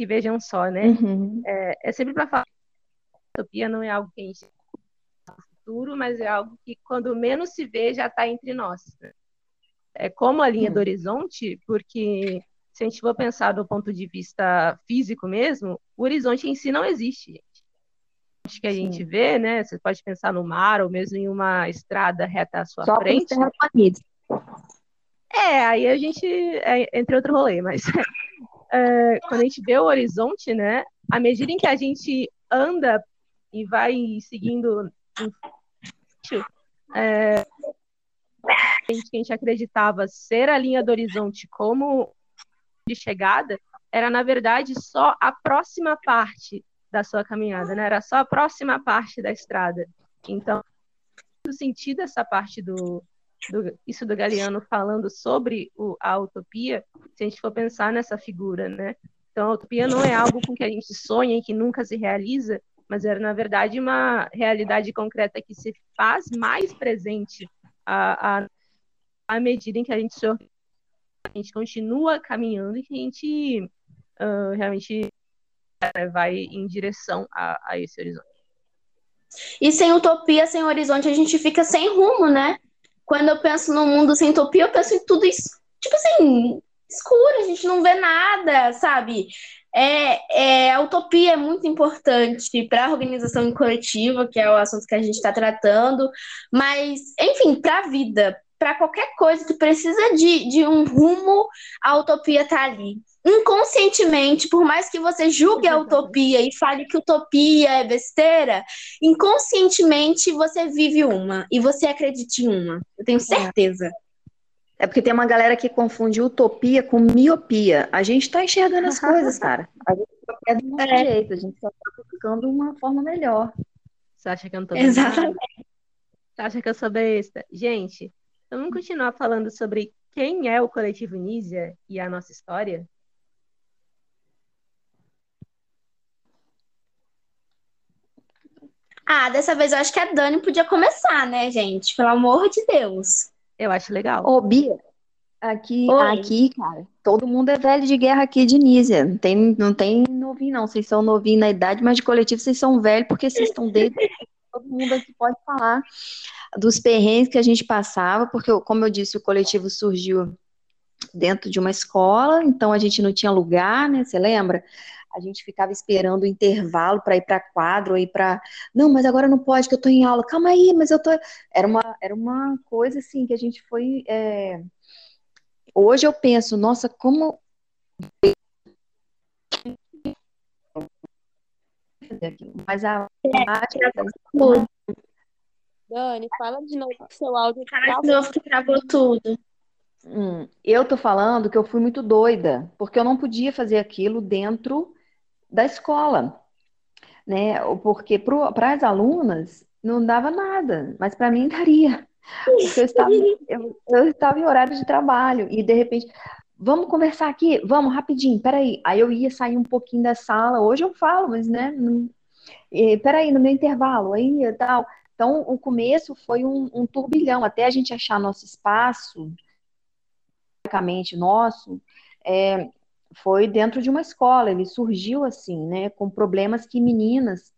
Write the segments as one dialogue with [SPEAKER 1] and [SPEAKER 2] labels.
[SPEAKER 1] que vejam só, né? Uhum. É, é, sempre para falar que a utopia não é algo que a gente no futuro, mas é algo que quando menos se vê já está entre nós. É como a linha uhum. do horizonte, porque se a gente for pensar do ponto de vista físico mesmo, o horizonte em si não existe. Gente. Que a Sim. gente vê, né? Você pode pensar no mar ou mesmo em uma estrada reta à sua Só frente. É, aí a gente. É, entre outro rolê, mas. É, quando a gente vê o horizonte, né? À medida em que a gente anda e vai seguindo é, que a gente acreditava ser a linha do horizonte como de chegada, era na verdade só a próxima parte da sua caminhada, né? Era só a próxima parte da estrada. Então, no sentido essa parte do, do, isso do Galeano falando sobre o, a utopia, se a gente for pensar nessa figura, né? Então, a utopia não é algo com que a gente sonha e que nunca se realiza, mas era, na verdade, uma realidade concreta que se faz mais presente à, à, à medida em que a gente, se, a gente continua caminhando e que a gente uh, realmente né, vai em direção a, a esse horizonte.
[SPEAKER 2] E sem utopia, sem horizonte, a gente fica sem rumo, né? Quando eu penso no mundo sem utopia, eu penso em tudo isso, tipo assim, escuro, a gente não vê nada, sabe? É, é, a utopia é muito importante para a organização coletiva, que é o assunto que a gente está tratando, mas, enfim, para a vida, para qualquer coisa que precisa de, de um rumo, a utopia está ali inconscientemente, por mais que você julgue a utopia e fale que utopia é besteira, inconscientemente você vive uma e você acredita em uma. Eu tenho certeza.
[SPEAKER 3] É porque tem uma galera que confunde utopia com miopia. A gente está enxergando as coisas, cara. A gente é do nosso é. jeito, a gente só está buscando uma forma melhor.
[SPEAKER 1] Você acha que eu não tô
[SPEAKER 2] Exatamente.
[SPEAKER 1] Você acha que eu sou besta? Gente, vamos continuar falando sobre quem é o coletivo Nízia e a nossa história?
[SPEAKER 2] Ah, dessa vez eu acho que a Dani podia começar, né, gente? Pelo amor de Deus.
[SPEAKER 1] Eu acho legal.
[SPEAKER 3] Ô, Bia, aqui, aqui, cara, todo mundo é velho de guerra aqui de Nízia. Não tem, não tem novinho, não. Vocês são novinhos na idade, mas de coletivo vocês são velhos porque vocês estão dentro. todo mundo aqui pode falar dos perrengues que a gente passava, porque, como eu disse, o coletivo surgiu dentro de uma escola, então a gente não tinha lugar, né? Você lembra? A gente ficava esperando o intervalo para ir para quadro, ir para. Não, mas agora não pode, que eu estou em aula. Calma aí, mas eu tô. Era uma, era uma coisa assim que a gente foi. É... Hoje eu penso, nossa, como. Mas a.
[SPEAKER 2] Dani, fala de novo que seu áudio Fala de novo que travou tudo.
[SPEAKER 3] Hum, eu tô falando que eu fui muito doida, porque eu não podia fazer aquilo dentro da escola, né? Porque para as alunas não dava nada, mas para mim daria. Porque eu estava, eu, eu estava em horário de trabalho e de repente, vamos conversar aqui, vamos rapidinho, peraí. Aí eu ia sair um pouquinho da sala, hoje eu falo, mas né, não, e, peraí, no meu intervalo, aí e tal. Então, o começo foi um, um turbilhão, até a gente achar nosso espaço, basicamente nosso, é, foi dentro de uma escola, ele surgiu assim, né, com problemas que meninas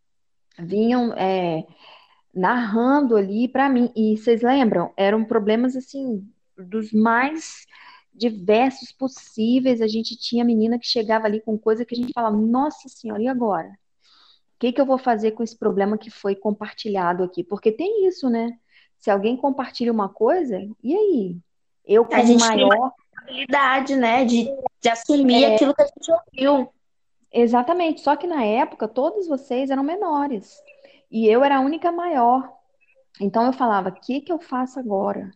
[SPEAKER 3] vinham é, narrando ali para mim, e vocês lembram? Eram problemas assim, dos mais diversos possíveis, a gente tinha menina que chegava ali com coisa que a gente falava, nossa senhora, e agora? O que, que eu vou fazer com esse problema que foi compartilhado aqui? Porque tem isso, né? Se alguém compartilha uma coisa, e aí? Eu, como maior
[SPEAKER 2] responsabilidade, né? De, de assumir é... aquilo que a gente ouviu.
[SPEAKER 3] Exatamente. Só que na época, todos vocês eram menores. E eu era a única maior. Então eu falava: o que, que eu faço agora?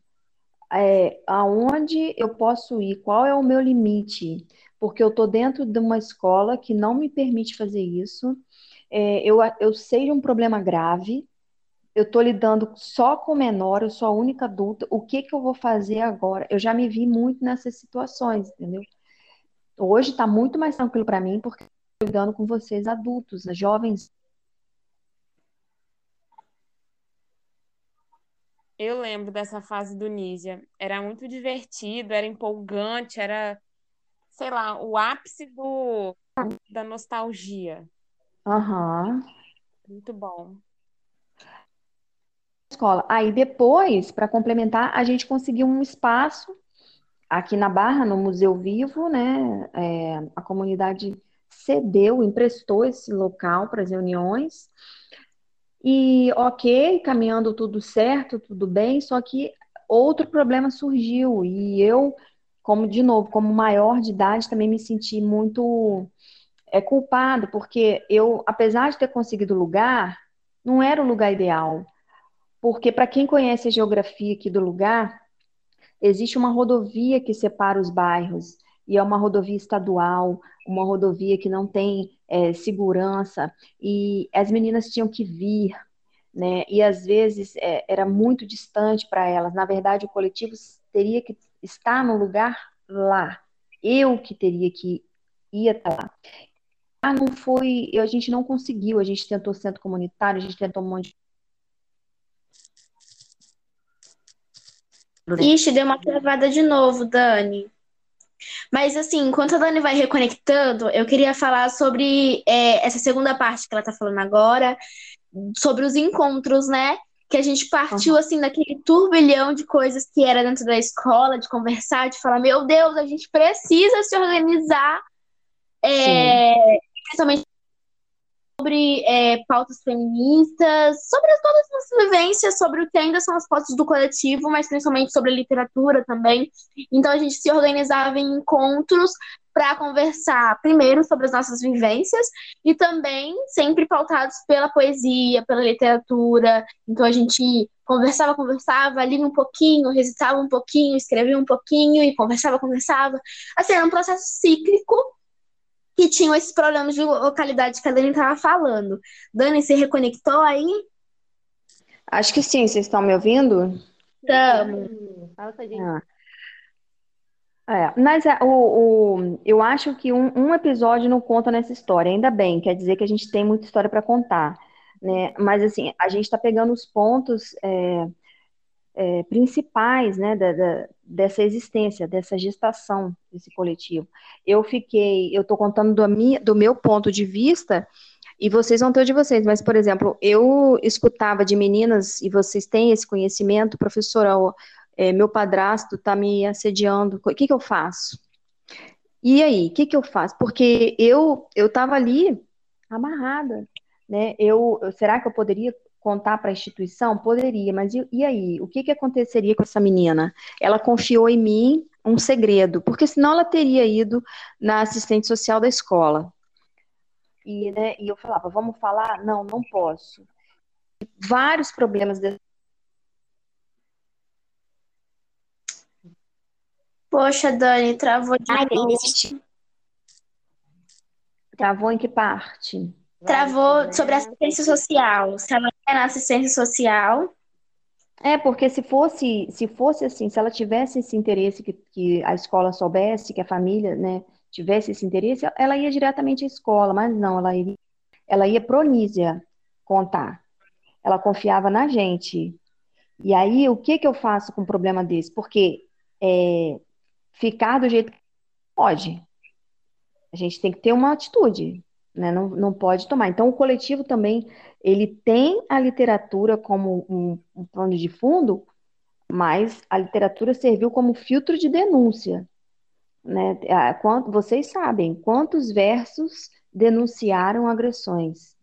[SPEAKER 3] É, aonde eu posso ir? Qual é o meu limite? Porque eu estou dentro de uma escola que não me permite fazer isso. É, eu, eu sei de um problema grave, eu estou lidando só com menor, eu sou a única adulta, o que que eu vou fazer agora? Eu já me vi muito nessas situações, entendeu? Hoje está muito mais tranquilo para mim, porque estou lidando com vocês adultos, jovens.
[SPEAKER 4] Eu lembro dessa fase do Nízia. Era muito divertido, era empolgante, era, sei lá, o ápice do, da nostalgia.
[SPEAKER 3] Aham.
[SPEAKER 4] Muito bom.
[SPEAKER 3] Escola. Aí depois, para complementar, a gente conseguiu um espaço aqui na Barra, no Museu Vivo, né? É, a comunidade cedeu, emprestou esse local para as reuniões. E ok, caminhando tudo certo, tudo bem, só que outro problema surgiu e eu, como de novo, como maior de idade, também me senti muito é culpado, porque eu, apesar de ter conseguido lugar, não era o lugar ideal. Porque para quem conhece a geografia aqui do lugar, existe uma rodovia que separa os bairros e é uma rodovia estadual, uma rodovia que não tem é, segurança, e as meninas tinham que vir, né? E às vezes é, era muito distante para elas. Na verdade, o coletivo teria que estar no lugar lá. Eu que teria que ir até lá. Ah, não foi, a gente não conseguiu, a gente tentou centro comunitário, a gente tentou um monte de
[SPEAKER 2] Ixi, deu uma travada de novo, Dani. Mas assim, enquanto a Dani vai reconectando, eu queria falar sobre é, essa segunda parte que ela tá falando agora, sobre os encontros, né? Que a gente partiu uhum. assim daquele turbilhão de coisas que era dentro da escola, de conversar, de falar, meu Deus, a gente precisa se organizar, é, principalmente sobre é, pautas feministas, sobre todas as vivências, sobre o que ainda são as pautas do coletivo, mas principalmente sobre a literatura também. Então a gente se organizava em encontros para conversar primeiro sobre as nossas vivências e também sempre pautados pela poesia, pela literatura. Então a gente conversava, conversava, lia um pouquinho, recitava um pouquinho, escrevia um pouquinho e conversava, conversava. Assim, era um processo cíclico que tinham esses problemas de localidade que a Dani estava falando. Dani, você reconectou aí?
[SPEAKER 3] Acho que sim, vocês estão me ouvindo?
[SPEAKER 2] Estamos.
[SPEAKER 1] Fala com a gente.
[SPEAKER 3] Ah. É, mas é, o, o, eu acho que um, um, episódio não conta nessa história, ainda bem, quer dizer que a gente tem muita história para contar, né? Mas assim, a gente está pegando os pontos é, é, principais, né, da, da, dessa existência, dessa gestação desse coletivo. Eu fiquei, eu estou contando do, minha, do meu ponto de vista e vocês vão ter o de vocês, mas, por exemplo, eu escutava de meninas, e vocês têm esse conhecimento, professora, é, meu padrasto está me assediando, o que, que eu faço? E aí, o que, que eu faço? Porque eu eu estava ali amarrada, né? Eu, eu, será que eu poderia contar para a instituição? Poderia, mas e, e, aí? O que, que aconteceria com essa menina? Ela confiou em mim um segredo, porque senão ela teria ido na assistente social da escola. E, né, e eu falava, vamos falar? Não, não posso. Vários problemas. De...
[SPEAKER 2] Poxa, Dani, travou de novo.
[SPEAKER 3] Travou em que parte?
[SPEAKER 2] Travou sobre assistência social. Se ela é na assistência social.
[SPEAKER 3] É, porque se fosse, se fosse assim, se ela tivesse esse interesse que, que a escola soubesse, que a família, né, tivesse esse interesse, ela ia diretamente à escola, mas não, ela ia, ela ia pro Nízia contar. Ela confiava na gente. E aí, o que que eu faço com um problema desse? Porque é, ficar do jeito que pode. A gente tem que ter uma atitude né? Não, não pode tomar. Então, o coletivo também, ele tem a literatura como um, um plano de fundo, mas a literatura serviu como filtro de denúncia. Né? Quanto, vocês sabem quantos versos denunciaram agressões?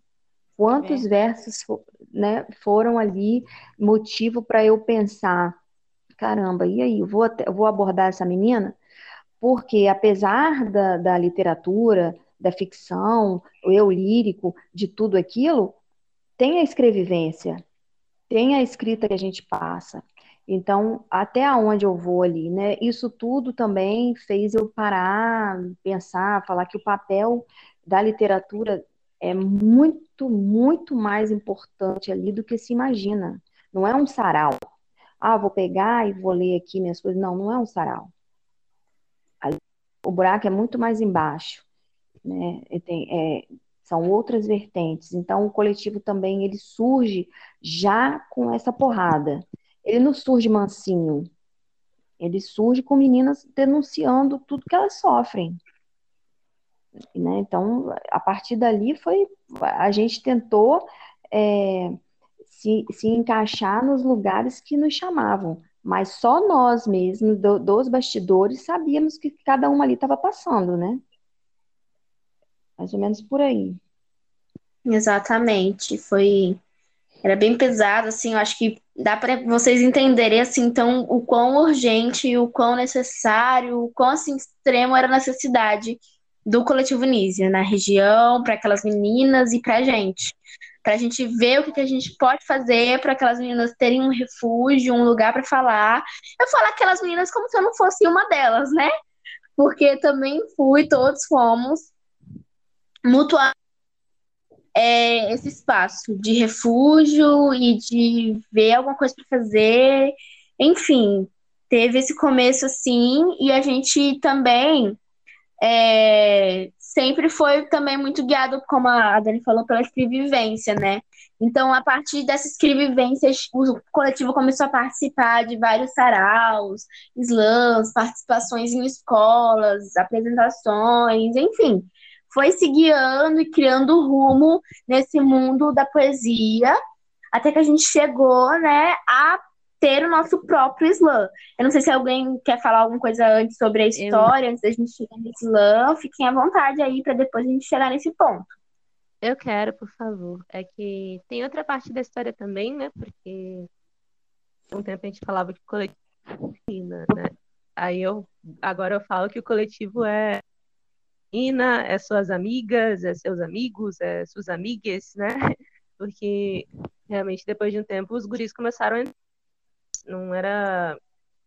[SPEAKER 3] Quantos é. versos né, foram ali motivo para eu pensar, caramba, e aí, eu vou, eu vou abordar essa menina? Porque apesar da, da literatura, da ficção, o eu lírico, de tudo aquilo, tem a escrevivência, tem a escrita que a gente passa. Então, até aonde eu vou ali, né? Isso tudo também fez eu parar, pensar, falar que o papel da literatura é muito, muito mais importante ali do que se imagina. Não é um sarau. Ah, vou pegar e vou ler aqui minhas coisas. Não, não é um sarau. O buraco é muito mais embaixo né? Tem, é, são outras vertentes. Então, o coletivo também ele surge já com essa porrada. Ele não surge mansinho. Ele surge com meninas denunciando tudo que elas sofrem. Né? Então, a partir dali foi, a gente tentou é, se, se encaixar nos lugares que nos chamavam, mas só nós mesmos, do, dos bastidores, sabíamos que cada um ali estava passando, né? Mais ou menos por aí.
[SPEAKER 2] Exatamente, foi era bem pesado, assim, eu acho que dá para vocês entenderem, assim, então, o quão urgente, o quão necessário, o quão, assim, extremo era a necessidade do coletivo Nízia na região, para aquelas meninas e para a gente. Para a gente ver o que, que a gente pode fazer para aquelas meninas terem um refúgio, um lugar para falar. Eu falo aquelas meninas como se eu não fosse uma delas, né? Porque também fui, todos fomos mutuamente é, esse espaço de refúgio e de ver alguma coisa para fazer. Enfim, teve esse começo assim, e a gente também é, sempre foi também muito guiado, como a Dani falou, pela escrevivência, né? Então, a partir dessa escrevivência, o coletivo começou a participar de vários saraus, slams, participações em escolas, apresentações, enfim foi se guiando e criando rumo nesse mundo da poesia, até que a gente chegou, né, a ter o nosso próprio slam. Eu não sei se alguém quer falar alguma coisa antes sobre a história, Eu... antes da gente chegar nesse slam, fiquem à vontade aí para depois a gente chegar nesse ponto.
[SPEAKER 1] Eu quero, por favor. É que tem outra parte da história também, né? Porque um tempo a gente falava que o coletivo né? Aí eu agora eu falo que o coletivo é menina, é suas amigas, é seus amigos, é suas amigas, né? Porque realmente depois de um tempo os guris começaram a não era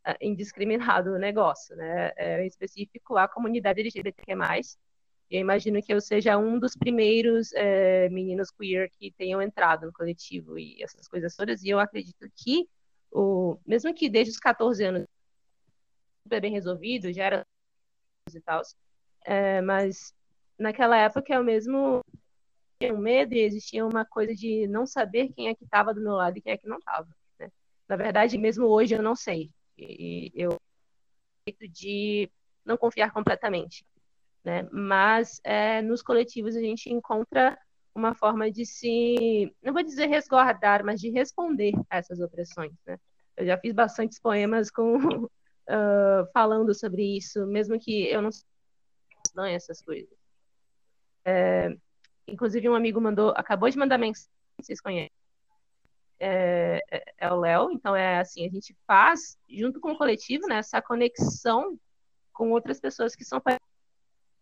[SPEAKER 1] é, indiscriminado o negócio, né? Era específico à comunidade LGBTQ+. Eu imagino que eu seja um dos primeiros é, meninos queer que tenham entrado no coletivo e essas coisas todas. E eu acredito que, o, mesmo que desde os 14 anos super bem resolvido, já era e tal, é, mas naquela época eu mesmo tinha um medo e existia uma coisa de não saber quem é que estava do meu lado e quem é que não estava. Né? Na verdade, mesmo hoje eu não sei. E eu de não confiar completamente. Né? Mas é, nos coletivos a gente encontra uma forma de se, não vou dizer resguardar, mas de responder a essas opressões. Né? Eu já fiz bastantes poemas com uh, falando sobre isso, mesmo que eu não não essas coisas. É, inclusive, um amigo mandou, acabou de mandar mensagem, vocês conhecem. É, é, é o Léo, então é assim, a gente faz, junto com o coletivo, né, essa conexão com outras pessoas que são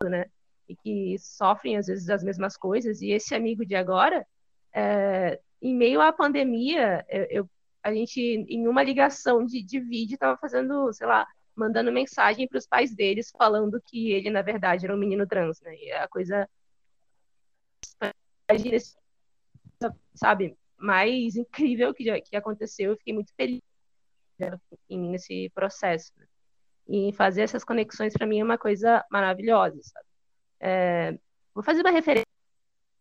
[SPEAKER 1] né, e que sofrem às vezes das mesmas coisas, e esse amigo de agora, é, em meio à pandemia, eu, eu, a gente, em uma ligação de, de vídeo, estava fazendo, sei lá, mandando mensagem para os pais deles falando que ele na verdade era um menino trans, né? E a coisa sabe, mais incrível que, que aconteceu, eu fiquei muito feliz né, nesse processo. Né? E fazer essas conexões para mim é uma coisa maravilhosa, sabe? É, vou fazer uma referência.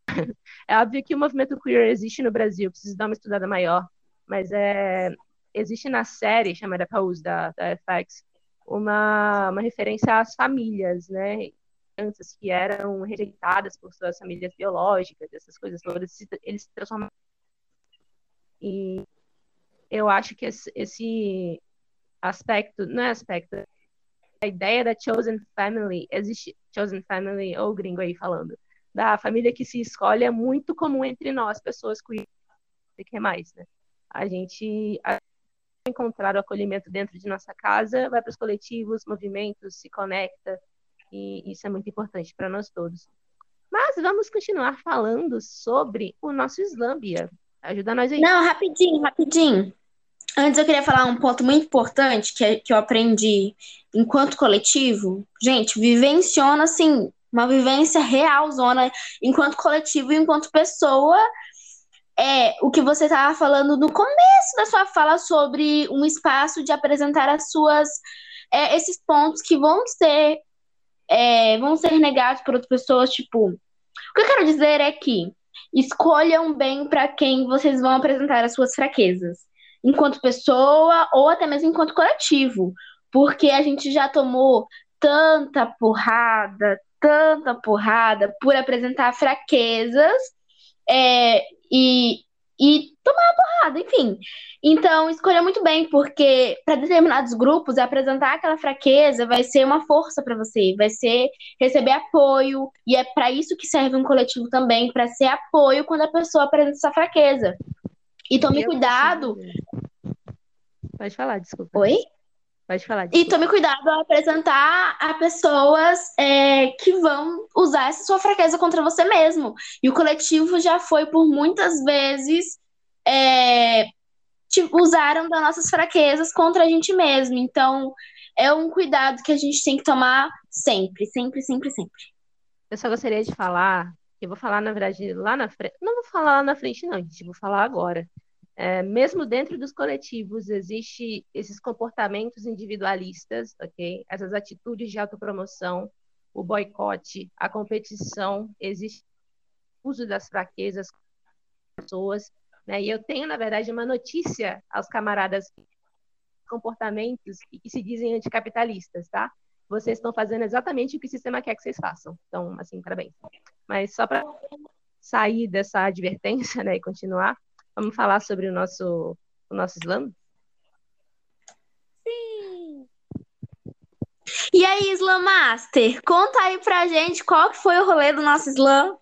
[SPEAKER 1] É óbvio que o movimento queer existe no Brasil, preciso dar uma estudada maior, mas é, existe na série chamada Pause da, da FX uma, uma referência às famílias, né? Crianças que eram rejeitadas por suas famílias biológicas, essas coisas todas, eles se transformaram. E eu acho que esse, aspecto, não é aspecto, a ideia da chosen family, existe chosen family, ou gringo aí falando, da família que se escolhe é muito comum entre nós, pessoas que que mais, né? A gente encontrar o acolhimento dentro de nossa casa, vai para os coletivos, movimentos, se conecta, e isso é muito importante para nós todos. Mas vamos continuar falando sobre o nosso Islâmbia. Ajuda nós aí.
[SPEAKER 2] Não, rapidinho, rapidinho. Antes eu queria falar um ponto muito importante que, que eu aprendi enquanto coletivo. Gente, vivenciona assim, uma vivência real, zona, enquanto coletivo e enquanto pessoa é o que você estava falando no começo da sua fala sobre um espaço de apresentar as suas é, esses pontos que vão ser é, vão ser negados por outras pessoas tipo o que eu quero dizer é que escolham bem para quem vocês vão apresentar as suas fraquezas enquanto pessoa ou até mesmo enquanto coletivo porque a gente já tomou tanta porrada tanta porrada por apresentar fraquezas é, e, e tomar porrada, enfim. Então, escolha muito bem, porque para determinados grupos, apresentar aquela fraqueza vai ser uma força para você, vai ser receber apoio, e é para isso que serve um coletivo também, para ser apoio quando a pessoa apresenta essa fraqueza. E tome cuidado.
[SPEAKER 1] Pode falar, desculpa.
[SPEAKER 2] Oi?
[SPEAKER 1] Pode falar.
[SPEAKER 2] Desculpa. E tome cuidado ao apresentar a pessoas é, que vão usar essa sua fraqueza contra você mesmo. E o coletivo já foi por muitas vezes é, usaram das nossas fraquezas contra a gente mesmo. Então, é um cuidado que a gente tem que tomar sempre, sempre, sempre, sempre.
[SPEAKER 1] Eu só gostaria de falar, eu vou falar, na verdade, lá na frente. Não vou falar lá na frente, não, gente, vou falar agora. É, mesmo dentro dos coletivos, existe esses comportamentos individualistas, ok? Essas atitudes de autopromoção, o boicote, a competição, existe o uso das fraquezas das pessoas, né? E eu tenho, na verdade, uma notícia aos camaradas comportamentos que se dizem anticapitalistas, tá? Vocês estão fazendo exatamente o que o sistema quer que vocês façam. Então, assim, parabéns. Mas só para sair dessa advertência, né, e continuar, vamos falar sobre o nosso o nosso slam?
[SPEAKER 2] Sim. E aí, Slam Master, conta aí pra gente qual que foi o rolê do nosso slam.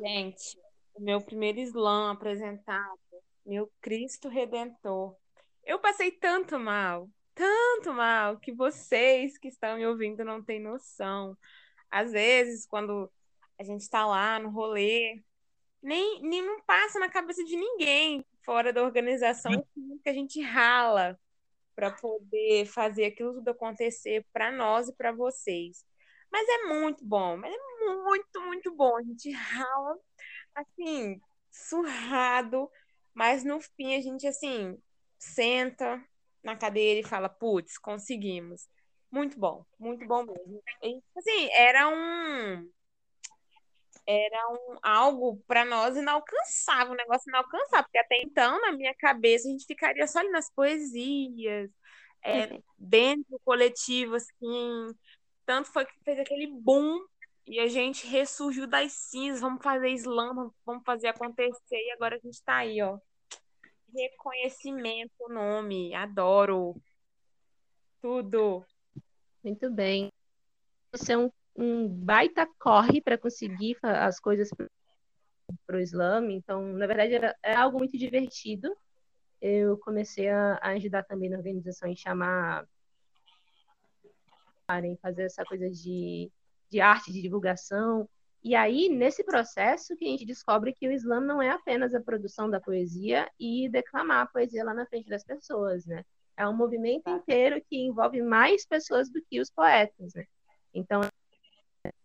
[SPEAKER 4] Gente, o meu primeiro slam apresentado, meu Cristo Redentor. Eu passei tanto mal, tanto mal, que vocês que estão me ouvindo não têm noção. Às vezes, quando a gente está lá no rolê, nem, nem não passa na cabeça de ninguém fora da organização que a gente rala para poder fazer aquilo tudo acontecer para nós e para vocês. Mas é muito bom, mas é muito, muito bom. A gente rala assim, surrado, mas no fim a gente, assim, senta na cadeira e fala, putz, conseguimos. Muito bom, muito bom mesmo. E, assim, era um era um, algo para nós inalcançável, um negócio inalcançável, porque até então, na minha cabeça, a gente ficaria só ali nas poesias, é, dentro do coletivo, assim. Tanto foi que fez aquele boom e a gente ressurgiu das cinzas, vamos fazer slam, vamos fazer acontecer, e agora a gente está aí, ó. Reconhecimento, nome, adoro. Tudo.
[SPEAKER 1] Muito bem. Você é um, um baita corre para conseguir as coisas para o slam, então, na verdade, era, é algo muito divertido. Eu comecei a, a ajudar também na organização em chamar fazer essa coisa de de arte, de divulgação. E aí, nesse processo, que a gente descobre que o Islã não é apenas a produção da poesia e declamar a poesia lá na frente das pessoas, né? É um movimento inteiro que envolve mais pessoas do que os poetas, né? Então,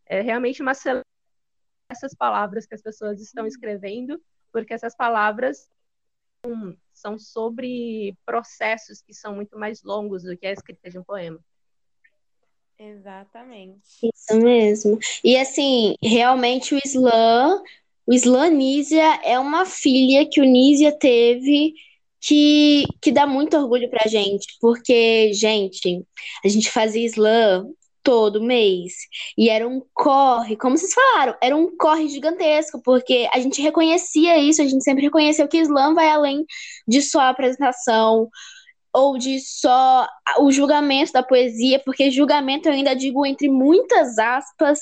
[SPEAKER 1] é realmente uma celebração essas palavras que as pessoas estão escrevendo, porque essas palavras são sobre processos que são muito mais longos do que a escrita de um poema.
[SPEAKER 4] Exatamente.
[SPEAKER 2] Isso mesmo. E assim, realmente o Islã, o Islã Nízia é uma filha que o Nízia teve que, que dá muito orgulho pra gente, porque, gente, a gente fazia Islã todo mês. E era um corre, como vocês falaram, era um corre gigantesco, porque a gente reconhecia isso, a gente sempre reconheceu que Islã vai além de só a apresentação, ou de só o julgamento da poesia, porque julgamento eu ainda digo entre muitas aspas.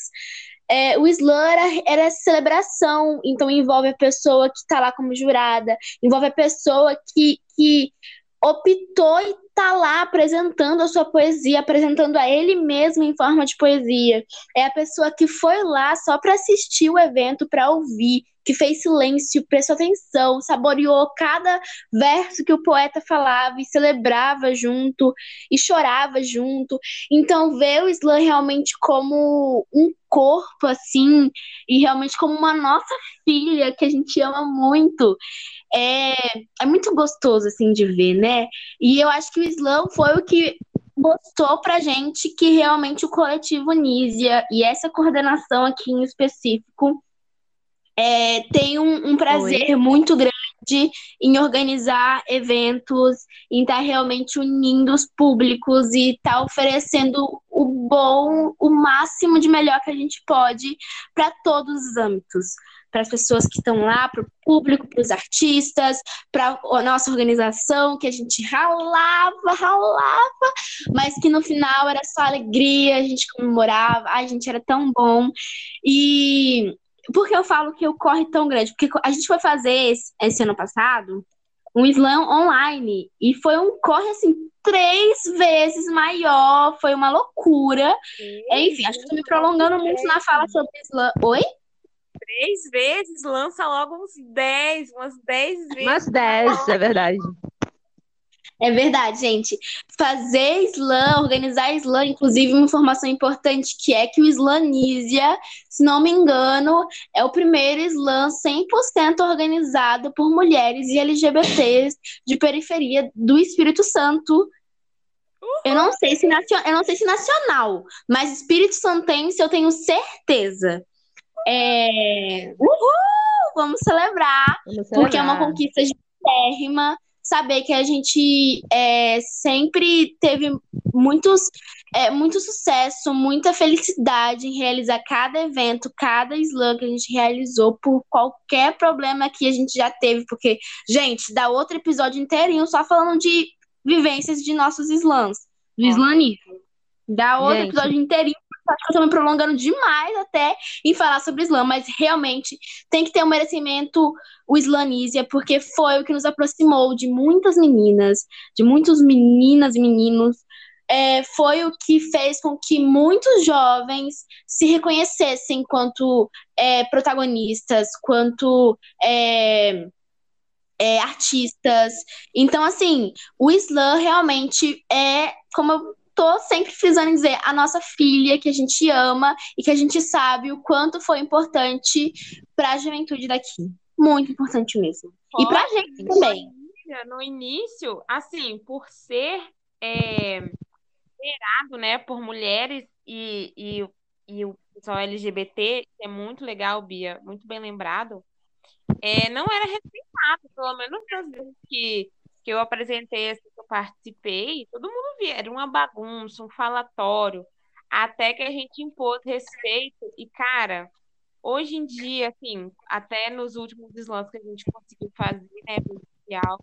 [SPEAKER 2] É, o slam era, era celebração, então envolve a pessoa que está lá como jurada, envolve a pessoa que, que optou e está lá apresentando a sua poesia, apresentando a ele mesmo em forma de poesia. É a pessoa que foi lá só para assistir o evento, para ouvir, que fez silêncio, prestou atenção, saboreou cada verso que o poeta falava e celebrava junto e chorava junto. Então, ver o slam realmente como um corpo, assim, e realmente como uma nossa filha que a gente ama muito, é, é muito gostoso, assim, de ver, né? E eu acho que o slam foi o que mostrou pra gente que realmente o coletivo Nízia e essa coordenação aqui em específico é, tem um, um prazer Oi. muito grande em organizar eventos, em estar tá realmente unindo os públicos e estar tá oferecendo o bom, o máximo de melhor que a gente pode para todos os âmbitos. Para as pessoas que estão lá, para o público, para os artistas, para a nossa organização, que a gente ralava, ralava, mas que no final era só alegria, a gente comemorava, a gente era tão bom. E por que eu falo que o corre tão grande? Porque a gente foi fazer esse, esse ano passado um slam online e foi um corre assim três vezes maior, foi uma loucura. Enfim, acho que estou me prolongando muito na fala sobre slam. Oi?
[SPEAKER 4] Três vezes, lança logo uns dez, umas dez vezes.
[SPEAKER 1] Umas dez, é verdade.
[SPEAKER 2] É verdade, gente. Fazer slam, organizar slam, inclusive uma informação importante que é que o Slanísia, se não me engano, é o primeiro slam 100% organizado por mulheres e LGBTs de periferia do Espírito Santo. Eu não sei se nacional, eu não sei se nacional, mas Espírito Santense eu tenho certeza. É... Uhul! Vamos celebrar,
[SPEAKER 1] Vamos
[SPEAKER 2] porque é uma
[SPEAKER 1] celebrar.
[SPEAKER 2] conquista gigantérrima saber que a gente é, sempre teve muitos, é, muito sucesso, muita felicidade em realizar cada evento, cada slam que a gente realizou por qualquer problema que a gente já teve, porque, gente, dá outro episódio inteirinho só falando de vivências de nossos slams, do
[SPEAKER 4] Ó.
[SPEAKER 2] slanismo. Dá outro
[SPEAKER 1] Gente.
[SPEAKER 2] episódio inteirinho, acho que eu tô me prolongando demais até em falar sobre slam, mas realmente tem que ter um merecimento o Islanísia, porque foi o que nos aproximou de muitas meninas, de muitas meninas e meninos. É, foi o que fez com que muitos jovens se reconhecessem enquanto é, protagonistas, quanto é, é, artistas. Então, assim, o Slam realmente é, como eu tô sempre frisando em dizer, a nossa filha que a gente ama e que a gente sabe o quanto foi importante para a juventude daqui. Muito importante mesmo. E pra gente também.
[SPEAKER 4] No início, assim, por ser é, né, por mulheres e, e, e o pessoal LGBT, é muito legal, Bia, muito bem lembrado, é, não era respeitado, pelo menos nas vezes que, que eu apresentei, assim, que eu participei, todo mundo via, era uma bagunça, um falatório, até que a gente impôs respeito e, cara, hoje em dia, assim, até nos últimos slams que a gente conseguiu fazer, né, presencial,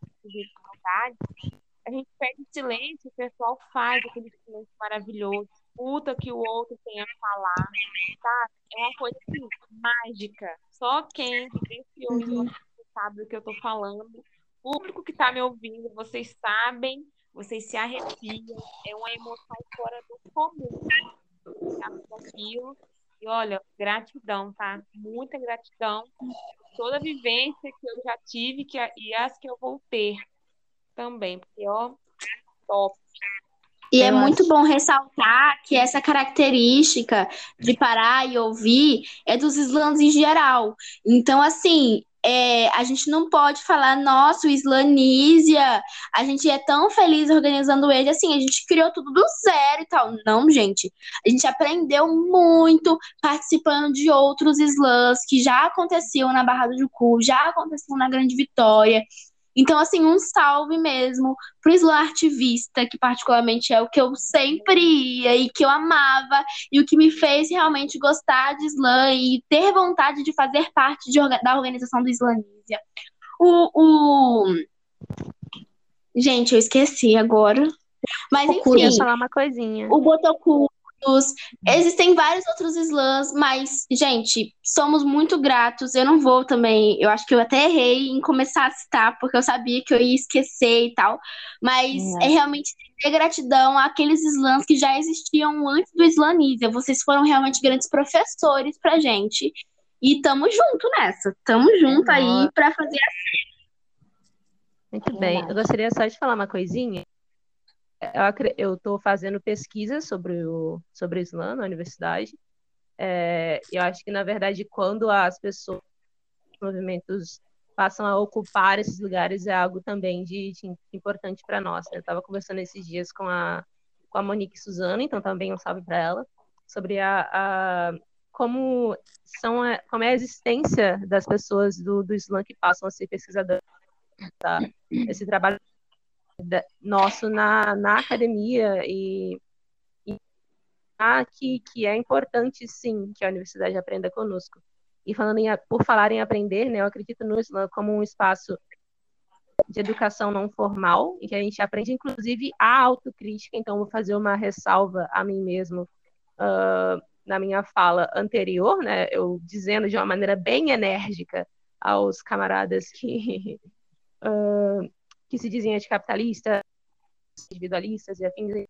[SPEAKER 4] a gente pede silêncio, o pessoal faz aquele silêncio maravilhoso, escuta o que o outro tem a falar, sabe? É uma coisa assim, mágica. Só quem vivenciou
[SPEAKER 2] Uhum.
[SPEAKER 4] isso sabe do que eu tô falando. O público que tá me ouvindo, vocês sabem, vocês se arrepiam, é uma emoção fora do comum. Aquilo. E olha, gratidão, tá? Muita gratidão por toda a vivência que eu já tive que, e as que eu vou ter também, porque ó, top.
[SPEAKER 2] E é
[SPEAKER 1] Eu
[SPEAKER 2] muito
[SPEAKER 1] acho.
[SPEAKER 2] bom ressaltar que essa característica de parar e ouvir é dos slams em geral. Então, assim, é, a gente não pode falar, nossa, o Islanísia, a gente é tão feliz organizando ele, assim, a gente criou tudo do zero e tal. Não, gente, a gente aprendeu muito participando de outros slams que já aconteciam na Barra do Jucu, já aconteciam na Grande Vitória. Então, assim, um salve mesmo pro slam ativista, que particularmente é o que eu sempre ia e que eu amava, e o que me fez realmente gostar de slam e ter vontade de fazer parte de da organização do Slanísia. O, o... Gente, eu esqueci agora. Mas,
[SPEAKER 1] Eu
[SPEAKER 2] enfim,
[SPEAKER 1] falar uma coisinha.
[SPEAKER 2] o Botocudos, existem vários outros slams, mas, gente, somos muito gratos. Eu não vou também, eu acho que eu até errei em começar a citar, porque eu sabia que eu ia esquecer e tal, mas
[SPEAKER 3] É.
[SPEAKER 2] é realmente ter gratidão àqueles slams que já existiam antes do Slanísia. Vocês foram realmente grandes professores pra gente. E tamo junto nessa. Tamo junto aí
[SPEAKER 1] Nossa.
[SPEAKER 2] pra fazer
[SPEAKER 1] Muito bem. Eu gostaria só de falar uma coisinha. Eu, estou fazendo pesquisa sobre o, sobre o Islã na universidade. É, eu acho que, na verdade, quando as pessoas, os movimentos passam a ocupar esses lugares, é algo também de, de importante para nós. né? Eu estava conversando esses dias com a, com a Monique Suzano, então também um salve para ela, sobre a, a- como, são a, como é a existência das pessoas do, do Islã que passam a ser pesquisadoras tá? esse trabalho nosso na, na academia e, e que, que é importante, sim, que a universidade aprenda conosco. E falando em, por falar em aprender, né, eu acredito no Islã como um espaço de educação não formal, em que a gente aprende, inclusive, a autocrítica. Então, vou fazer uma ressalva a mim mesmo uh, na minha fala anterior, né, eu dizendo de uma maneira bem enérgica aos camaradas que, uh, que se dizem anticapitalistas, individualistas e afins.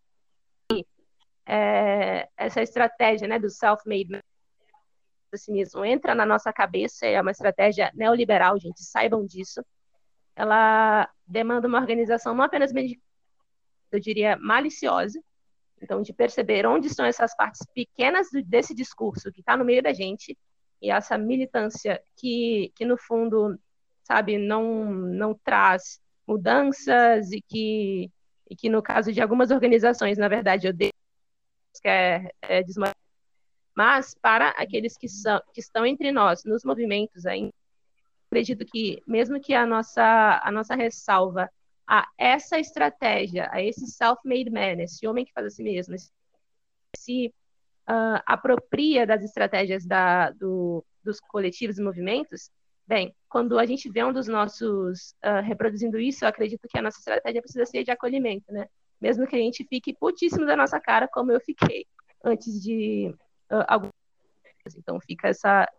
[SPEAKER 1] É, essa estratégia né, do self-made assim mesmo entra na nossa cabeça, é uma estratégia neoliberal, gente, saibam disso. Ela demanda uma organização não apenas, eu diria, maliciosa, então de perceber onde estão essas partes pequenas desse discurso que está no meio da gente e essa militância que, que no fundo, sabe, não, não traz mudanças e que, e que no caso de algumas organizações, na verdade, eu que é, é mas para aqueles que, são, que estão entre nós, nos movimentos ainda, acredito que, mesmo que a nossa, a nossa ressalva a essa estratégia, a esse self-made man, esse homem que faz a si mesmo, se uh, apropria das estratégias da, do, dos coletivos e movimentos, bem, quando a gente vê um dos nossos uh, reproduzindo isso, eu acredito que a nossa estratégia precisa ser de acolhimento, né? Mesmo que a gente fique putíssimo da nossa cara, como eu fiquei antes de uh, algumas. Então fica essa.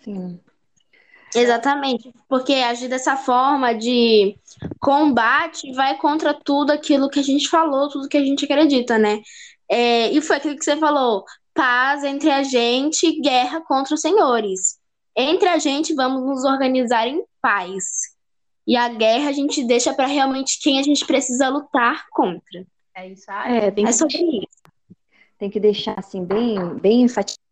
[SPEAKER 2] Sim. Exatamente, porque agir dessa forma de combate vai contra tudo aquilo que a gente falou, tudo que a gente acredita, né? É, e foi aquilo que você falou: paz entre a gente, guerra contra os senhores. Entre a gente, vamos nos organizar em paz. E a guerra a gente deixa para realmente quem a gente precisa lutar contra.
[SPEAKER 1] É isso aí. É,
[SPEAKER 3] tem é sobre isso. Tem que deixar assim, bem, bem enfatizado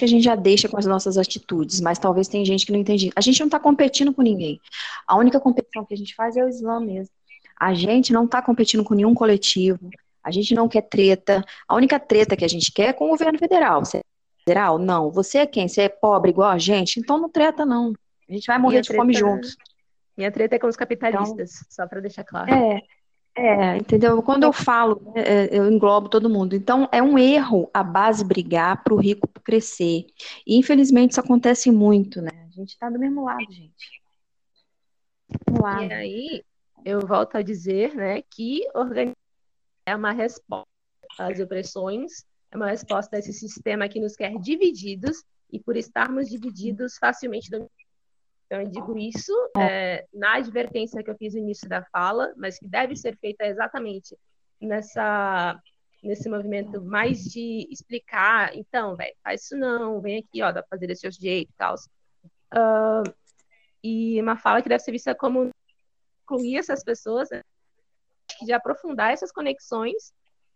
[SPEAKER 3] que a gente já deixa com as nossas atitudes, mas talvez tem gente que não entende. A gente não está competindo com ninguém. A única competição que a gente faz é o Islã mesmo. A gente não está competindo com nenhum coletivo. A gente não quer treta. A única treta que a gente quer é com o governo federal. Você é federal? Não. Você é quem? Você é pobre igual a gente? Então não treta, não. A gente vai morrer Minha de treta... fome juntos.
[SPEAKER 1] Minha treta é com os capitalistas, então, só para deixar claro.
[SPEAKER 3] É, é, entendeu? Quando eu falo, né, é, eu englobo todo mundo. Então, é um erro a base brigar para o rico crescer. E, infelizmente, isso acontece muito, né? A gente está do mesmo lado, gente.
[SPEAKER 1] Do lado. E aí, eu volto a dizer, né, que organização é uma resposta às opressões, é uma resposta a esse sistema que nos quer divididos, e por estarmos divididos, facilmente então, eu digo isso é, na advertência que eu fiz no início da fala, mas que deve ser feita exatamente nessa nesse movimento mais de explicar, então, velho, faz isso não, vem aqui, ó, dá pra fazer desse outro jeito e tal. Uh, e uma fala que deve ser vista como incluir essas pessoas, né, de aprofundar essas conexões,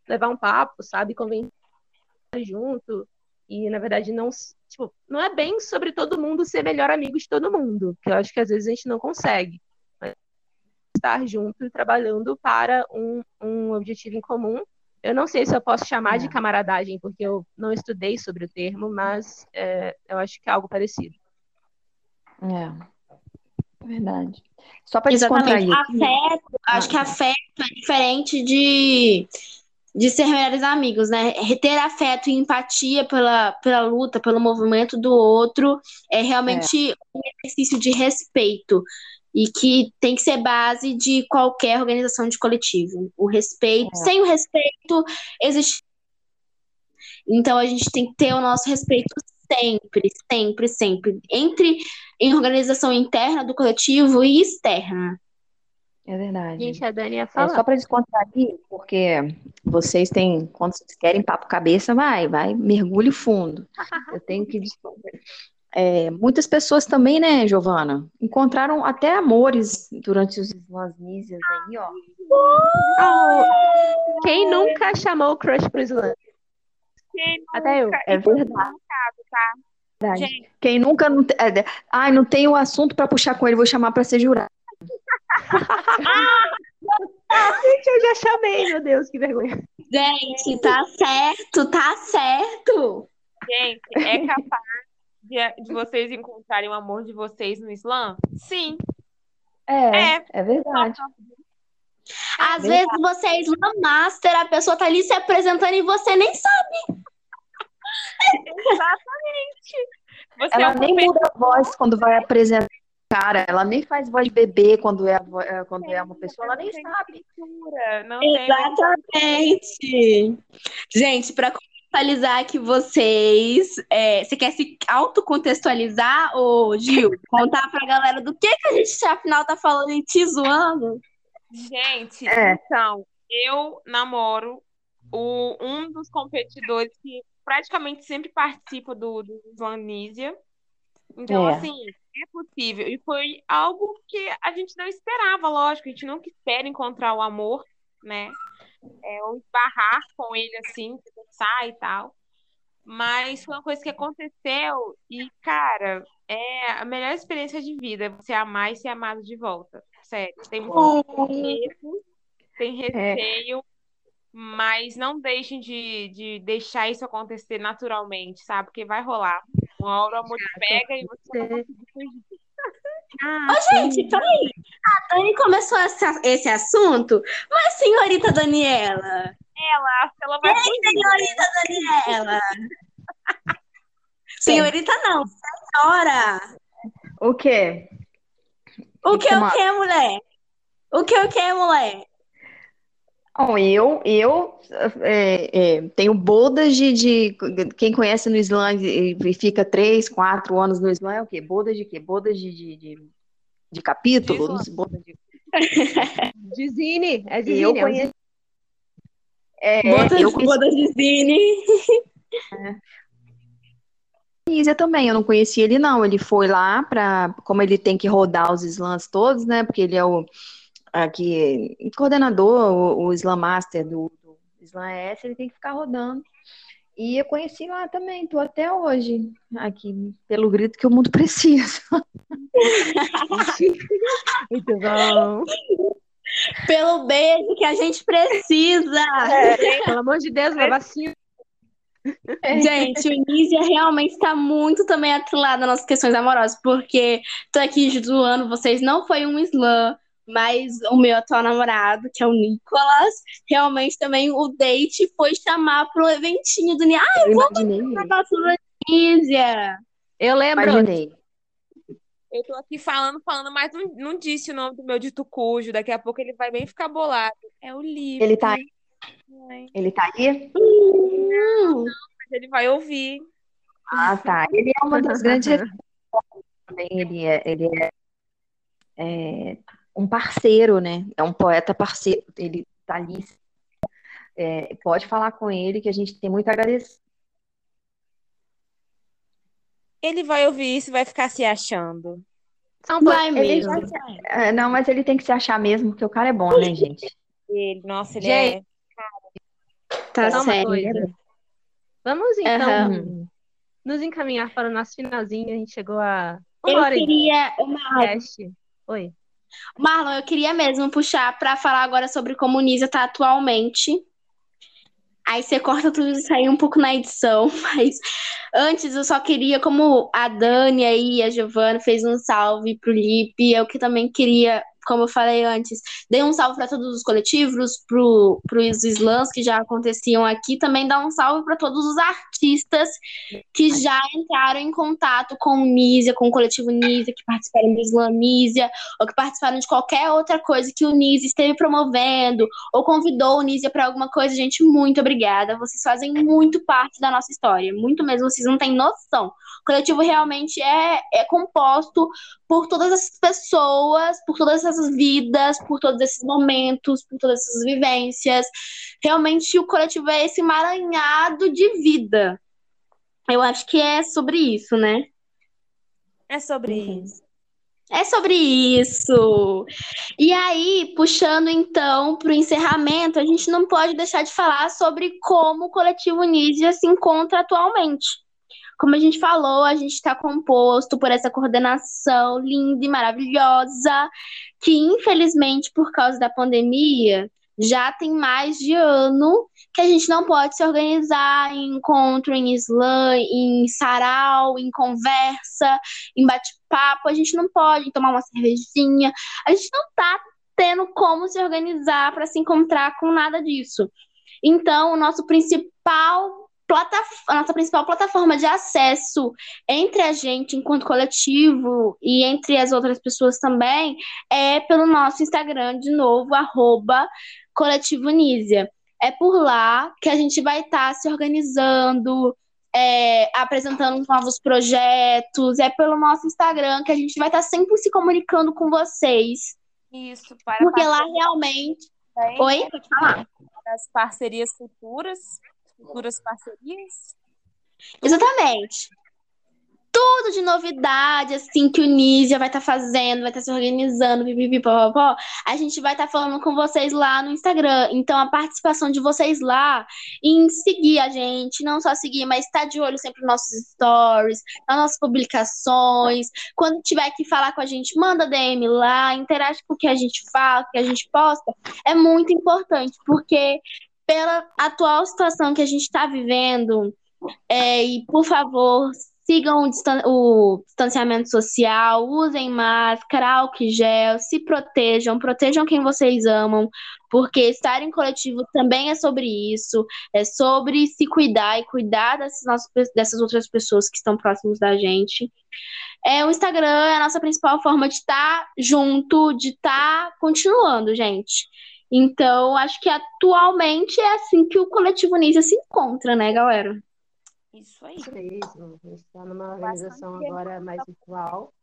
[SPEAKER 1] levar um papo, sabe, convencer junto, e na verdade não tipo, não é bem sobre todo mundo ser melhor amigo de todo mundo, que eu acho que às vezes a gente não consegue. Mas estar junto e trabalhando para um, um objetivo em comum. Eu não sei se eu posso chamar é. de camaradagem, porque eu não estudei sobre o termo, mas é, eu acho que é algo parecido.
[SPEAKER 3] É, verdade. Só para descontrair.
[SPEAKER 2] Afeto, acho que afeto é diferente de de ser melhores amigos, né? Ter afeto e empatia pela, pela luta, pelo movimento do outro é realmente é. um exercício de respeito e que tem que ser base de qualquer organização de coletivo. O respeito, é. sem o respeito, existe. Então a gente tem que ter o nosso respeito sempre, sempre, sempre, entre em organização interna do coletivo e externa.
[SPEAKER 3] É verdade.
[SPEAKER 1] Gente, a Dani ia falar.
[SPEAKER 3] É só para descontrair, porque vocês têm, quando vocês querem papo cabeça, vai, vai, mergulho fundo. Eu tenho que descontrair. É, muitas pessoas também, né, Giovana, encontraram até amores durante os Islamismos aí, ó.
[SPEAKER 1] Oh, quem nunca chamou o crush pro Islã?
[SPEAKER 3] Até eu. É verdade. Tá? Gente. Quem nunca não, é, ai, não tem o assunto para puxar com ele, vou chamar para ser jurado.
[SPEAKER 1] Gente, eu já chamei, meu Deus, que vergonha.
[SPEAKER 2] Gente, tá certo, tá certo.
[SPEAKER 4] Gente, é capaz de, de vocês encontrarem o amor de vocês no Islã? Sim.
[SPEAKER 3] É, é, é verdade.
[SPEAKER 2] Às vezes você é Slam Master, a pessoa tá ali se apresentando e você nem sabe.
[SPEAKER 4] Exatamente. Você é
[SPEAKER 3] Ela
[SPEAKER 4] um
[SPEAKER 3] nem muda a voz quando vai apresentar cara, ela nem faz voz de bebê quando é, a vo- é, quando é uma pessoa, ela nem sabe.
[SPEAKER 4] cultura, Não tem
[SPEAKER 2] Exatamente. Gente, para contextualizar aqui vocês, é, você quer se autocontextualizar, ô Gil? Contar pra galera do que, que a gente afinal tá falando e te zoando?
[SPEAKER 4] Gente,
[SPEAKER 3] É.
[SPEAKER 4] então, eu namoro o, um dos competidores que praticamente sempre participa do, do Islanísia. Então,
[SPEAKER 3] É.
[SPEAKER 4] assim, é possível. E foi algo que a gente não esperava, lógico. A gente nunca espera encontrar o amor, né? É, ou esbarrar com ele assim, conversar e tal. Mas foi uma coisa que aconteceu e, cara, é a melhor experiência de vida, você amar e ser amado de volta. Sério. Tem muito medo, tem receio, mas não deixem de, de deixar isso acontecer naturalmente, sabe? Porque vai rolar. Uma hora o amor te pega e você fugir.
[SPEAKER 1] Ah,
[SPEAKER 2] Gente, peraí. A Dani começou esse, esse assunto, mas senhorita Daniela.
[SPEAKER 4] Ela, ela vai fugir.
[SPEAKER 2] Senhorita Daniela. Senhorita não, senhora.
[SPEAKER 3] O quê?
[SPEAKER 2] O que o
[SPEAKER 3] Tomara.
[SPEAKER 2] que, mulher? O que o que, mulher?
[SPEAKER 3] Bom, eu, eu é, é, tenho bodas de, de- Quem conhece no Islã e fica três, quatro anos no Islã é o quê? Bodas de quê? Bodas de, de, de, de capítulo?
[SPEAKER 4] De
[SPEAKER 3] bodas de-
[SPEAKER 1] de Zine. É
[SPEAKER 3] Eu
[SPEAKER 1] é
[SPEAKER 3] conheço-
[SPEAKER 1] Zine.
[SPEAKER 3] É,
[SPEAKER 2] Bodas,
[SPEAKER 3] eu conheci
[SPEAKER 2] bodas de Zine.
[SPEAKER 3] a Nízia também, eu não conheci ele não. Ele foi lá para, como ele tem que rodar os slams todos, né? Porque ele é o aqui coordenador, o, o Slam Master do, do Slam S, ele tem que ficar rodando. E eu conheci lá também, tô até hoje aqui pelo grito que o mundo precisa.
[SPEAKER 1] Muito bom.
[SPEAKER 2] Pelo beijo que a gente precisa.
[SPEAKER 1] Pelo amor de Deus, uma vacina.
[SPEAKER 2] Gente, o Nízia realmente está muito também atrelado nas questões amorosas, porque tô aqui zoando vocês, não foi um slam, mas o meu atual namorado, que é o Nicolas, realmente também o date foi chamar pro eventinho do Nízia. Ah,
[SPEAKER 3] Eu imaginei,
[SPEAKER 2] eu gosto do Nízia.
[SPEAKER 1] Eu lembro.
[SPEAKER 3] imaginei.
[SPEAKER 4] Eu tô aqui falando, falando, mas não, não disse o nome do meu dito cujo. Daqui a pouco ele vai bem ficar bolado. É o livro.
[SPEAKER 3] Ele tá aí? Ele tá aí?
[SPEAKER 2] Hum,
[SPEAKER 4] Ele vai ouvir.
[SPEAKER 3] Ah, tá. Ele é uma das grandes também. Ele é, ele é, é um parceiro, né? É um poeta parceiro. Ele tá ali. É, pode falar com ele que a gente tem muito a agradecer.
[SPEAKER 4] Ele vai ouvir isso e vai ficar se achando.
[SPEAKER 1] São
[SPEAKER 2] vai mesmo.
[SPEAKER 3] se- é, não, mas ele tem que se achar mesmo, porque o cara é bom, né, gente?
[SPEAKER 4] Ele, nossa, ele
[SPEAKER 1] Gente,
[SPEAKER 4] é.
[SPEAKER 2] Tá
[SPEAKER 1] uma
[SPEAKER 2] certo.
[SPEAKER 1] coisa. Vamos então
[SPEAKER 2] Aham.
[SPEAKER 1] nos encaminhar para o nosso finalzinho. A gente chegou a uma
[SPEAKER 2] Eu
[SPEAKER 1] hora e
[SPEAKER 2] queria, Marlon,
[SPEAKER 1] cast. Oi.
[SPEAKER 2] Marlon, eu queria mesmo puxar para falar agora sobre como o Nízia tá atualmente. Aí você corta tudo isso aí um pouco na edição, mas antes eu só queria, como a Dani aí, a Giovana fez um salve pro Lipe, eu que também queria, como eu falei antes, dei um salve para todos os coletivos, pro, pros slams que já aconteciam aqui, também dar um salve para todos os artistas que já entraram em contato com o Nízia, com o coletivo Nízia, que participaram do Slam Nízia, ou que participaram de qualquer outra coisa que o Nízia esteve promovendo, ou convidou o Nízia para alguma coisa, gente, muito obrigada. Vocês fazem muito parte da nossa história, muito mesmo, vocês não têm noção. O coletivo realmente é, é composto por todas essas pessoas, por todas essas vidas, por todos esses momentos, por todas essas vivências. Realmente o coletivo é esse emaranhado de vida. Eu acho que é sobre isso, né?
[SPEAKER 4] É sobre
[SPEAKER 2] Uhum.
[SPEAKER 4] isso.
[SPEAKER 2] É sobre isso. E aí, puxando então para o encerramento, a gente não pode deixar de falar sobre como o coletivo Nízia se encontra atualmente. Como a gente falou, a gente está composto por essa coordenação linda e maravilhosa, que infelizmente, por causa da pandemia, já tem mais de ano que a gente não pode se organizar em encontro, em slam, em sarau, em conversa, em bate-papo, a gente não pode tomar uma cervejinha, a gente não tá tendo como se organizar para se encontrar com nada disso. Então, o nosso principal a nossa principal plataforma de acesso entre a gente enquanto coletivo e entre as outras pessoas também é pelo nosso Instagram, de novo, arroba Coletivo Nízia. É por lá que a gente vai estar tá se organizando, é, apresentando novos projetos. É pelo nosso Instagram que a gente vai estar tá sempre se comunicando com vocês.
[SPEAKER 4] Isso, para
[SPEAKER 2] Porque lá realmente. Oi? Pode falar.
[SPEAKER 4] As parcerias futuras futuras parcerias?
[SPEAKER 2] Exatamente. Tudo de novidade, assim, que o Nízia vai estar tá fazendo, vai estar tá se organizando, pipipipopopó, a gente vai estar tá falando com vocês lá no Instagram. Então, a participação de vocês lá em seguir a gente, não só seguir, mas estar de olho sempre nos nossos stories, nas nossas publicações. Quando tiver que falar com a gente, manda DM lá, interage com o que a gente fala, o que a gente posta. É muito importante, porque pela atual situação que a gente está vivendo, é, e por favor, sigam o, distan o, distanciamento social, usem máscara, álcool gel, se protejam, protejam quem vocês amam, porque estar em coletivo também é sobre isso, é sobre se cuidar e cuidar dessas, nossas, dessas outras pessoas que estão próximas da gente. É, o Instagram é a nossa principal forma de estar tá junto, de estar tá continuando, gente. Então, acho que atualmente é assim que o coletivo Nízia se encontra, né, galera?
[SPEAKER 1] Isso aí. Isso mesmo. A gente está numa organização agora mais virtual.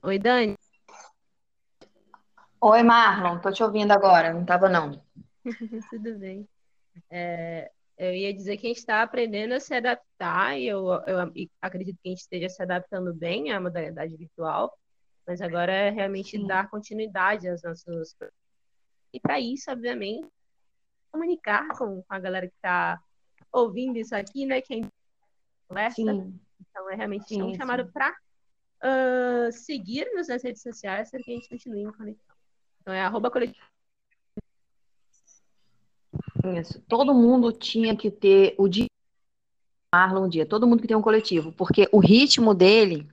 [SPEAKER 1] Oi, Dani.
[SPEAKER 3] Oi, Marlon. Tô te ouvindo agora. Não estava não.
[SPEAKER 1] Tudo bem. É, eu ia dizer que a gente está aprendendo a se adaptar e eu, eu acredito que a gente esteja se adaptando bem à modalidade virtual. Mas agora é realmente Sim. dar continuidade aos nossos. E para isso, obviamente, comunicar com a galera que está ouvindo isso aqui, né? Quem conversa. Sim. Então, é realmente sim, um chamado para uh, seguir-nos nas redes sociais para que a gente continue em conexão. Então, é arroba coletivo.
[SPEAKER 3] Isso. Todo mundo tinha que ter o dia Marlon um dia, todo mundo que tem um coletivo, porque o ritmo dele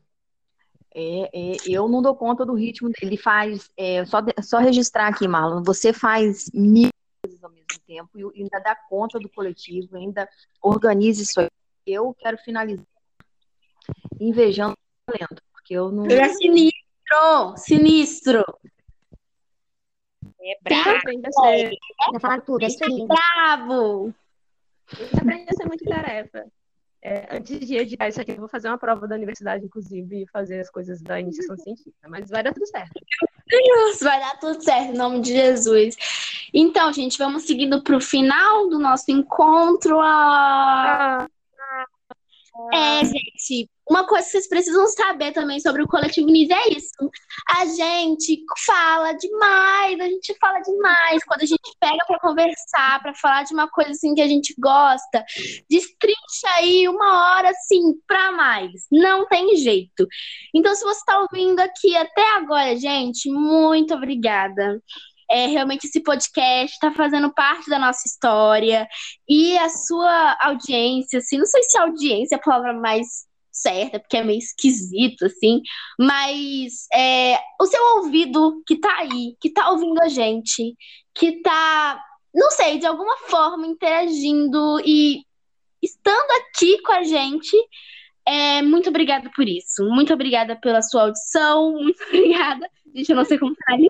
[SPEAKER 3] é, é, eu não dou conta do ritmo. Ele faz, é, só, só registrar aqui, Marlon, você faz mil coisas ao mesmo tempo e ainda dá conta do coletivo, ainda organiza isso aí. Eu quero finalizar invejando o talento, porque eu não.
[SPEAKER 2] Ele é sinistro! Sinistro!
[SPEAKER 4] É bravo, ainda
[SPEAKER 2] falar tudo, é isso aí. Bravo!
[SPEAKER 1] Ele ser muito tarefa. É, antes de editar isso aqui, eu vou fazer uma prova da universidade, inclusive, e fazer as coisas da iniciação científica. Mas vai dar tudo certo.
[SPEAKER 2] Vai dar tudo certo, em nome de Jesus. Então, gente, vamos seguindo para o final do nosso encontro. Ah, é, gente, uma coisa que vocês precisam saber também sobre o coletivo NIS é isso. A gente fala demais, a gente fala demais. Quando a gente pega para conversar, para falar de uma coisa assim que a gente gosta, destrincha aí uma hora assim para mais. Não tem jeito. Então, se você está ouvindo aqui até agora, gente, muito obrigada. É, realmente esse podcast está fazendo parte da nossa história e a sua audiência, assim, não sei se audiência é a palavra mais certa, porque é meio esquisito, assim, mas é, o seu ouvido que tá aí, que tá ouvindo a gente, que tá, não sei, de alguma forma interagindo e estando aqui com a gente, é, muito obrigada por isso. Muito obrigada pela sua audição. Muito obrigada. Gente, eu não sei como finalizar.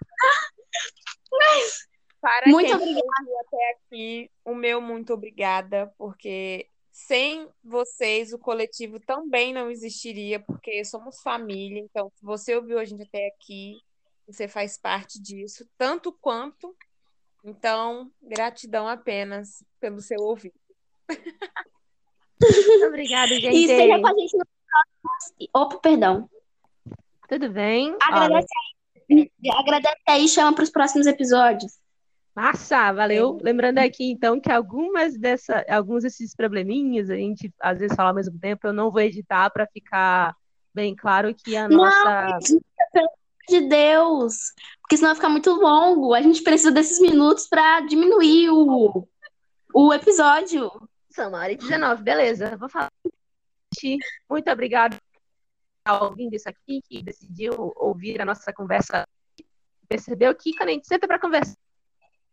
[SPEAKER 4] Mas para muito quem obrigada. até aqui, o meu muito obrigada, porque sem vocês o coletivo também não existiria, porque somos família. Então, se você ouviu a gente até aqui, você faz parte disso, tanto quanto. Então, gratidão apenas pelo seu ouvido.
[SPEAKER 1] Obrigada, gente.
[SPEAKER 2] E esteja com a gente no próximo. Opa, perdão.
[SPEAKER 1] Tudo bem?
[SPEAKER 2] Agradece Agradece aí e chama para os próximos episódios.
[SPEAKER 1] Massa, valeu. É. Lembrando aqui, então, que algumas dessa, alguns desses probleminhas, a gente às vezes fala ao mesmo tempo, eu não vou editar para ficar bem claro que a nossa. Não,
[SPEAKER 2] pelo amor de Deus! Porque senão vai ficar muito longo. A gente precisa desses minutos para diminuir o, o episódio.
[SPEAKER 1] São uma hora e 19, beleza. Vou falar. Muito obrigada ouvindo isso aqui, que decidiu ouvir a nossa conversa, percebeu que quando a gente senta para conversar,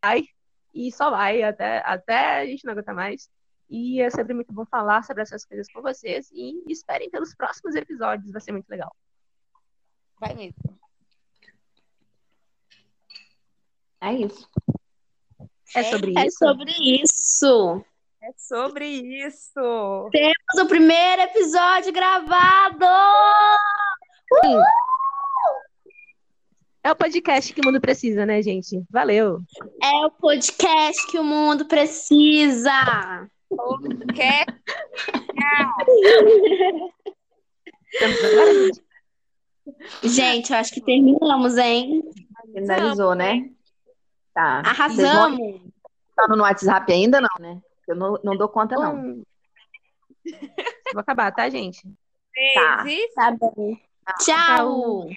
[SPEAKER 1] vai e só vai até, até a gente não aguenta mais. E é sempre muito bom falar sobre essas coisas com vocês. E esperem pelos próximos episódios, vai ser muito legal.
[SPEAKER 4] Vai mesmo.
[SPEAKER 3] É isso.
[SPEAKER 1] É sobre
[SPEAKER 2] É
[SPEAKER 1] isso?
[SPEAKER 2] sobre isso.
[SPEAKER 4] É sobre isso.
[SPEAKER 2] Temos o primeiro episódio gravado!
[SPEAKER 1] É o podcast que o mundo precisa, né, gente? Valeu!
[SPEAKER 2] É o podcast que o mundo precisa.
[SPEAKER 1] Gente?
[SPEAKER 2] Eu acho que terminamos, hein?
[SPEAKER 3] Finalizou, né? Tá.
[SPEAKER 2] Arrasamos.
[SPEAKER 3] estão no WhatsApp ainda, não, né? Eu não, não dou conta, não.
[SPEAKER 1] Hum. Vou acabar, tá, gente?
[SPEAKER 3] Tá.
[SPEAKER 2] Tá bom. Tchau.